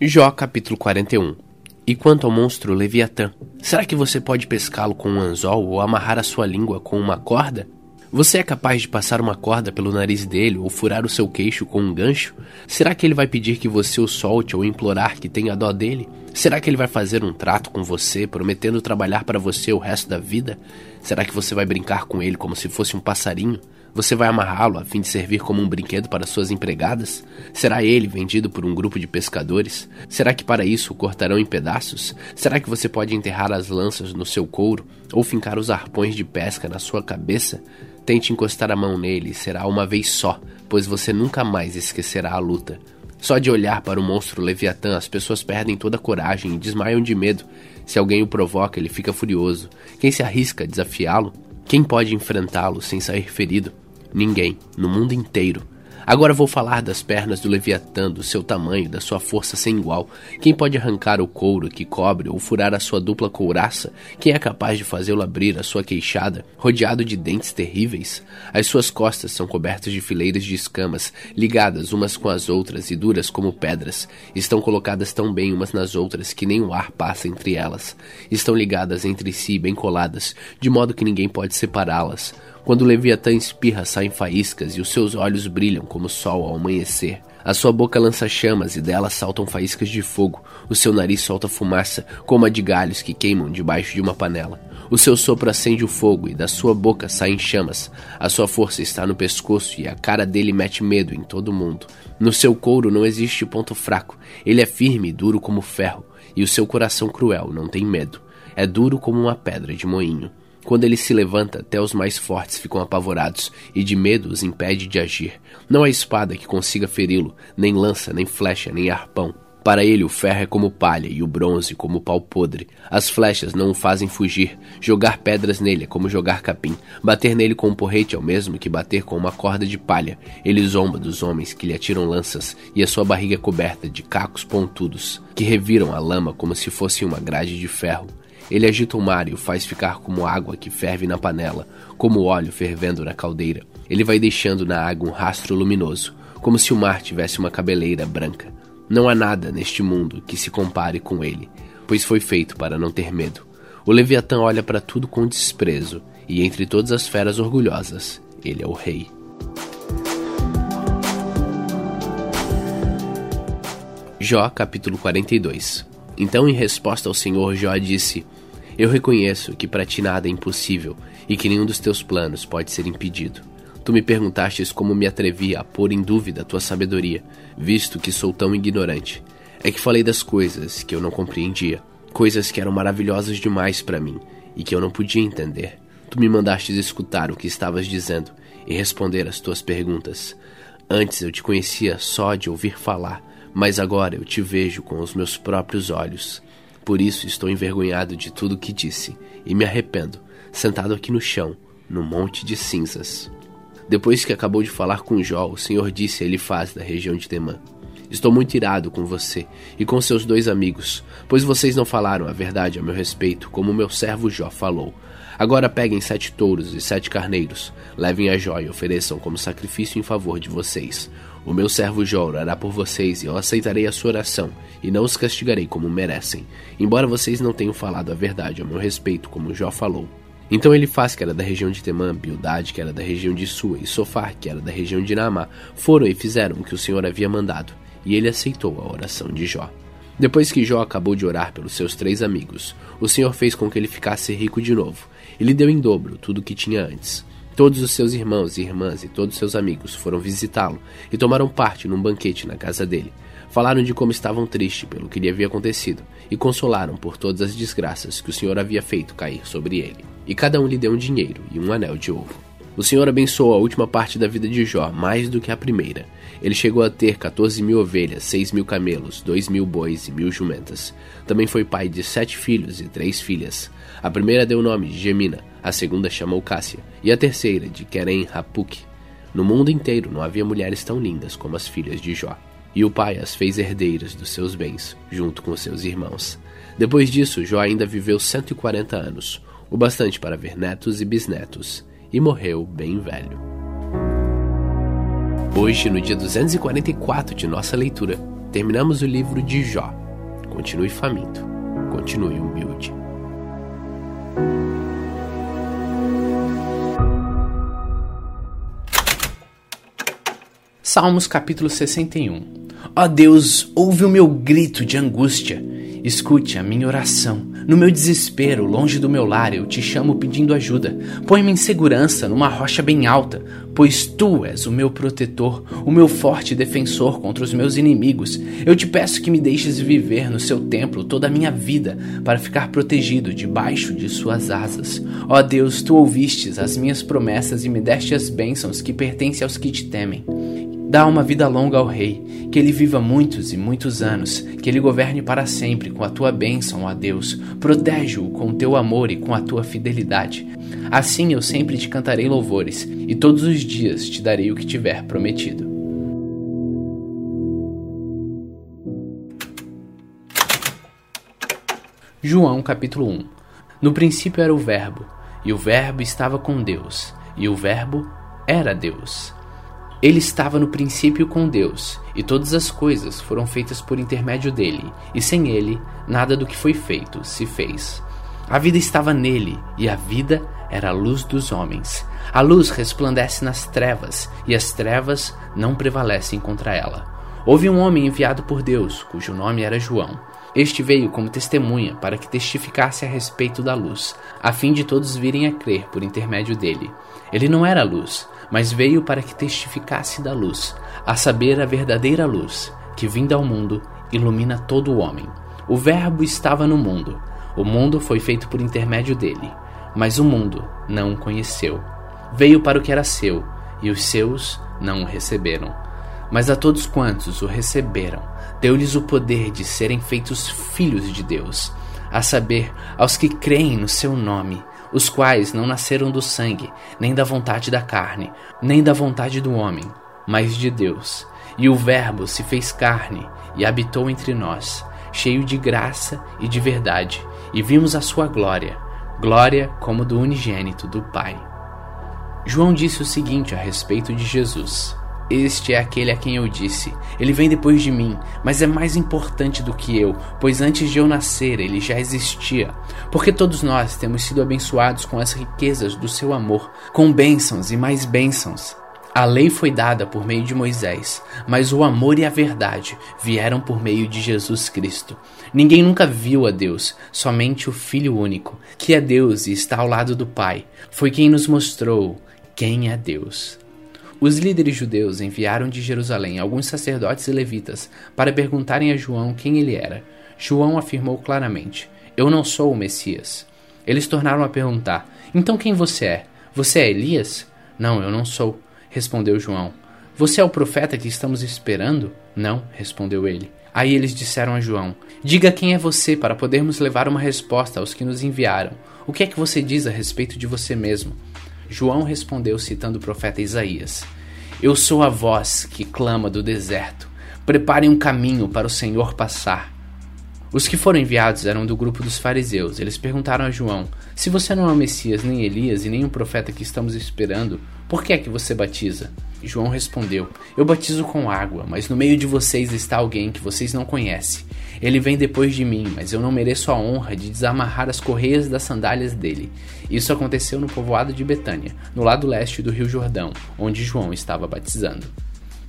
Jó capítulo 41 E quanto ao monstro Leviatã, será que você pode pescá-lo com um anzol ou amarrar a sua língua com uma corda? Você é capaz de passar uma corda pelo nariz dele ou furar o seu queixo com um gancho? Será que ele vai pedir que você o solte ou implorar que tenha dó dele? Será que ele vai fazer um trato com você, prometendo trabalhar para você o resto da vida? Será que você vai brincar com ele como se fosse um passarinho? Você vai amarrá-lo a fim de servir como um brinquedo para suas empregadas? Será ele vendido por um grupo de pescadores? Será que para isso o cortarão em pedaços? Será que você pode enterrar as lanças no seu couro ou fincar os arpões de pesca na sua cabeça? Tente encostar a mão nele, será uma vez só, pois você nunca mais esquecerá a luta. Só de olhar para o monstro Leviatã, as pessoas perdem toda a coragem e desmaiam de medo. Se alguém o provoca, ele fica furioso. Quem se arrisca a desafiá-lo? Quem pode enfrentá-lo sem sair ferido? Ninguém, no mundo inteiro. Agora vou falar das pernas do Leviatã, do seu tamanho, da sua força sem igual. Quem pode arrancar o couro que cobre ou furar a sua dupla couraça? Quem é capaz de fazê-lo abrir a sua queixada, rodeado de dentes terríveis? As suas costas são cobertas de fileiras de escamas, ligadas umas com as outras e duras como pedras. Estão colocadas tão bem umas nas outras que nem o ar passa entre elas. Estão ligadas entre si, bem coladas, de modo que ninguém pode separá-las. Quando Leviatã espirra, saem faíscas e os seus olhos brilham como o sol ao amanhecer. A sua boca lança chamas e dela saltam faíscas de fogo. O seu nariz solta fumaça, como a de galhos que queimam debaixo de uma panela. O seu sopro acende o fogo e da sua boca saem chamas. A sua força está no pescoço e a cara dele mete medo em todo mundo. No seu couro não existe ponto fraco. Ele é firme e duro como ferro, e o seu coração cruel não tem medo. É duro como uma pedra de moinho. Quando ele se levanta, até os mais fortes ficam apavorados, e de medo os impede de agir. Não há espada que consiga feri-lo, nem lança, nem flecha, nem arpão. Para ele o ferro é como palha e o bronze como pau podre. As flechas não o fazem fugir. Jogar pedras nele é como jogar capim. Bater nele com um porrete é o mesmo que bater com uma corda de palha. Ele zomba dos homens que lhe atiram lanças, e a sua barriga é coberta de cacos pontudos, que reviram a lama como se fosse uma grade de ferro. Ele agita o mar e o faz ficar como água que ferve na panela, como óleo fervendo na caldeira. Ele vai deixando na água um rastro luminoso, como se o mar tivesse uma cabeleira branca. Não há nada neste mundo que se compare com ele, pois foi feito para não ter medo. O Leviatã olha para tudo com desprezo, e entre todas as feras orgulhosas, ele é o rei. Jó capítulo 42 Então, em resposta ao Senhor, Jó disse: eu reconheço que para ti nada é impossível e que nenhum dos teus planos pode ser impedido. Tu me perguntastes como me atrevi a pôr em dúvida a tua sabedoria, visto que sou tão ignorante. É que falei das coisas que eu não compreendia, coisas que eram maravilhosas demais para mim e que eu não podia entender. Tu me mandastes escutar o que estavas dizendo e responder às tuas perguntas. Antes eu te conhecia só de ouvir falar, mas agora eu te vejo com os meus próprios olhos. Por isso estou envergonhado de tudo o que disse e me arrependo, sentado aqui no chão, no monte de cinzas. Depois que acabou de falar com Jó, o Senhor disse a Elifaz da região de Temã: Estou muito irado com você e com seus dois amigos, pois vocês não falaram a verdade a meu respeito, como meu servo Jó falou. Agora peguem sete touros e sete carneiros, levem a Jó e ofereçam como sacrifício em favor de vocês. O meu servo Jó orará por vocês e eu aceitarei a sua oração, e não os castigarei como merecem, embora vocês não tenham falado a verdade a meu respeito, como Jó falou. Então ele faz que era da região de Temã, Bildade, que era da região de Sua, e Sofar, que era da região de Naamá, foram e fizeram o que o Senhor havia mandado, e ele aceitou a oração de Jó. Depois que Jó acabou de orar pelos seus três amigos, o Senhor fez com que ele ficasse rico de novo, e lhe deu em dobro tudo o que tinha antes. Todos os seus irmãos e irmãs e todos seus amigos foram visitá-lo e tomaram parte num banquete na casa dele. Falaram de como estavam tristes pelo que lhe havia acontecido e consolaram por todas as desgraças que o Senhor havia feito cair sobre ele. E cada um lhe deu um dinheiro e um anel de ouro. O Senhor abençoou a última parte da vida de Jó mais do que a primeira. Ele chegou a ter 14 mil ovelhas, 6 mil camelos, 2 mil bois e mil jumentas. Também foi pai de sete filhos e três filhas. A primeira deu o nome de Gemina, a segunda chamou Cássia, e a terceira de Querem Rapuk. No mundo inteiro não havia mulheres tão lindas como as filhas de Jó. E o pai as fez herdeiras dos seus bens, junto com seus irmãos. Depois disso, Jó ainda viveu 140 anos, o bastante para ver netos e bisnetos, e morreu bem velho. Hoje, no dia 244 de nossa leitura, terminamos o livro de Jó. Continue faminto, continue humilde. Salmos capítulo 61 Ó Deus, ouve o meu grito de angústia. Escute a minha oração. No meu desespero, longe do meu lar, eu te chamo pedindo ajuda. Põe-me em segurança numa rocha bem alta, pois tu és o meu protetor, o meu forte defensor contra os meus inimigos. Eu te peço que me deixes viver no seu templo toda a minha vida, para ficar protegido debaixo de suas asas. Ó Deus, tu ouvistes as minhas promessas e me deste as bênçãos que pertencem aos que te temem. Dá uma vida longa ao rei, que ele viva muitos e muitos anos, que ele governe para sempre com a tua bênção, ó Deus. Protege-o com o teu amor e com a tua fidelidade. Assim eu sempre te cantarei louvores, e todos os dias te darei o que tiver prometido. João capítulo 1 No princípio era o Verbo, e o Verbo estava com Deus, e o Verbo era Deus. Ele estava no princípio com Deus, e todas as coisas foram feitas por intermédio dele, e sem ele, nada do que foi feito se fez. A vida estava nele, e a vida era a luz dos homens. A luz resplandece nas trevas, e as trevas não prevalecem contra ela. Houve um homem enviado por Deus, cujo nome era João. Este veio como testemunha para que testificasse a respeito da luz, a fim de todos virem a crer por intermédio dele. Ele não era luz, mas veio para que testificasse da luz, a saber, a verdadeira luz, que vinda ao mundo, ilumina todo o homem. O Verbo estava no mundo, o mundo foi feito por intermédio dele, mas o mundo não o conheceu. Veio para o que era seu, e os seus não o receberam. Mas a todos quantos o receberam, deu-lhes o poder de serem feitos filhos de Deus, a saber, aos que creem no seu nome, os quais não nasceram do sangue, nem da vontade da carne, nem da vontade do homem, mas de Deus. E o Verbo se fez carne e habitou entre nós, cheio de graça e de verdade, e vimos a sua glória, glória como do unigênito do Pai. João disse o seguinte a respeito de Jesus: este é aquele a quem eu disse: Ele vem depois de mim, mas é mais importante do que eu, pois antes de eu nascer ele já existia. Porque todos nós temos sido abençoados com as riquezas do seu amor, com bênçãos e mais bênçãos. A lei foi dada por meio de Moisés, mas o amor e a verdade vieram por meio de Jesus Cristo. Ninguém nunca viu a Deus, somente o Filho único, que é Deus e está ao lado do Pai, foi quem nos mostrou quem é Deus. Os líderes judeus enviaram de Jerusalém alguns sacerdotes e levitas para perguntarem a João quem ele era. João afirmou claramente: Eu não sou o Messias. Eles tornaram a perguntar: Então quem você é? Você é Elias? Não, eu não sou, respondeu João. Você é o profeta que estamos esperando? Não, respondeu ele. Aí eles disseram a João: Diga quem é você para podermos levar uma resposta aos que nos enviaram. O que é que você diz a respeito de você mesmo? João respondeu citando o profeta Isaías: Eu sou a voz que clama do deserto. Preparem um caminho para o Senhor passar. Os que foram enviados eram do grupo dos fariseus. Eles perguntaram a João: Se você não é o Messias, nem Elias e nem o profeta que estamos esperando, por que é que você batiza? João respondeu: Eu batizo com água, mas no meio de vocês está alguém que vocês não conhecem. Ele vem depois de mim, mas eu não mereço a honra de desamarrar as correias das sandálias dele. Isso aconteceu no povoado de Betânia, no lado leste do Rio Jordão, onde João estava batizando.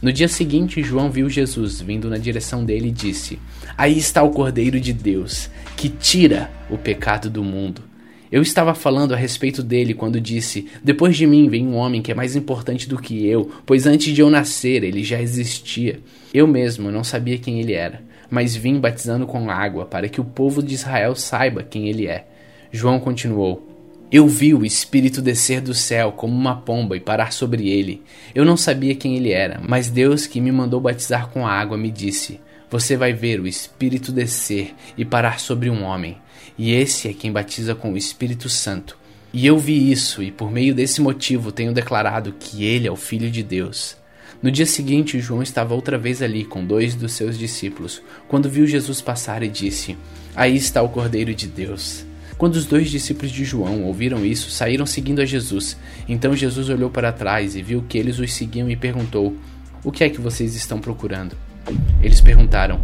No dia seguinte, João viu Jesus vindo na direção dele e disse: Aí está o Cordeiro de Deus, que tira o pecado do mundo. Eu estava falando a respeito dele quando disse: Depois de mim vem um homem que é mais importante do que eu, pois antes de eu nascer ele já existia. Eu mesmo não sabia quem ele era, mas vim batizando com água para que o povo de Israel saiba quem ele é. João continuou: eu vi o Espírito descer do céu como uma pomba e parar sobre ele. Eu não sabia quem ele era, mas Deus que me mandou batizar com água me disse: Você vai ver o Espírito descer e parar sobre um homem. E esse é quem batiza com o Espírito Santo. E eu vi isso, e por meio desse motivo tenho declarado que ele é o Filho de Deus. No dia seguinte, João estava outra vez ali com dois dos seus discípulos, quando viu Jesus passar e disse: Aí está o Cordeiro de Deus. Quando os dois discípulos de João ouviram isso, saíram seguindo a Jesus. Então Jesus olhou para trás e viu que eles os seguiam e perguntou: O que é que vocês estão procurando? Eles perguntaram: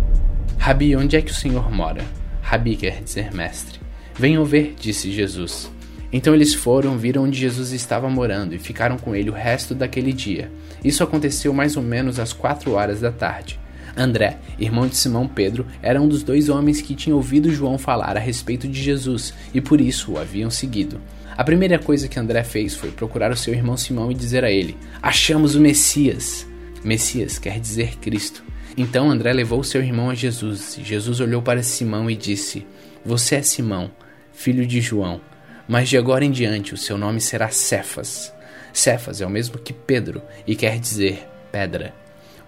Rabi, onde é que o Senhor mora? Rabi quer dizer mestre. Venham ver, disse Jesus. Então eles foram, viram onde Jesus estava morando e ficaram com ele o resto daquele dia. Isso aconteceu mais ou menos às quatro horas da tarde. André, irmão de Simão Pedro, era um dos dois homens que tinham ouvido João falar a respeito de Jesus e por isso o haviam seguido. A primeira coisa que André fez foi procurar o seu irmão Simão e dizer a ele: Achamos o Messias. Messias quer dizer Cristo. Então André levou seu irmão a Jesus, Jesus olhou para Simão e disse: Você é Simão, filho de João, mas de agora em diante o seu nome será Cefas. Cefas é o mesmo que Pedro e quer dizer pedra.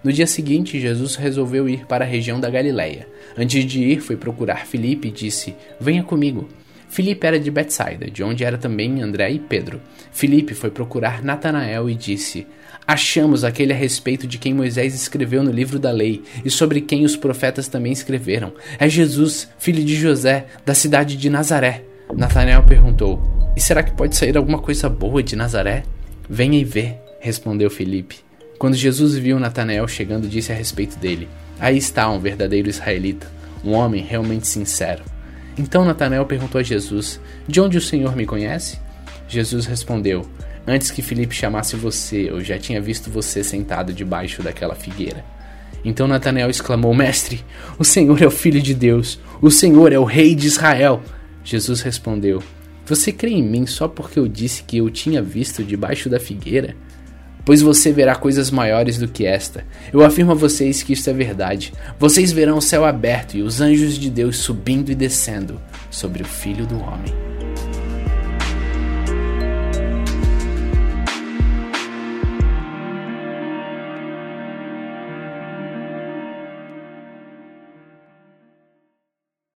No dia seguinte, Jesus resolveu ir para a região da Galiléia. Antes de ir, foi procurar Filipe e disse: Venha comigo. Filipe era de Betsaida, de onde era também André e Pedro. Filipe foi procurar Natanael e disse: Achamos aquele a respeito de quem Moisés escreveu no livro da lei e sobre quem os profetas também escreveram. É Jesus, filho de José, da cidade de Nazaré. Natanael perguntou: E será que pode sair alguma coisa boa de Nazaré? Venha e vê, respondeu Filipe. Quando Jesus viu Natanael chegando, disse a respeito dele: Aí está um verdadeiro israelita, um homem realmente sincero. Então Natanael perguntou a Jesus: De onde o Senhor me conhece? Jesus respondeu: Antes que Felipe chamasse você, eu já tinha visto você sentado debaixo daquela figueira. Então Natanael exclamou: Mestre, o Senhor é o Filho de Deus, o Senhor é o Rei de Israel. Jesus respondeu: Você crê em mim só porque eu disse que eu tinha visto debaixo da figueira? Pois você verá coisas maiores do que esta. Eu afirmo a vocês que isto é verdade. Vocês verão o céu aberto e os anjos de Deus subindo e descendo sobre o Filho do Homem.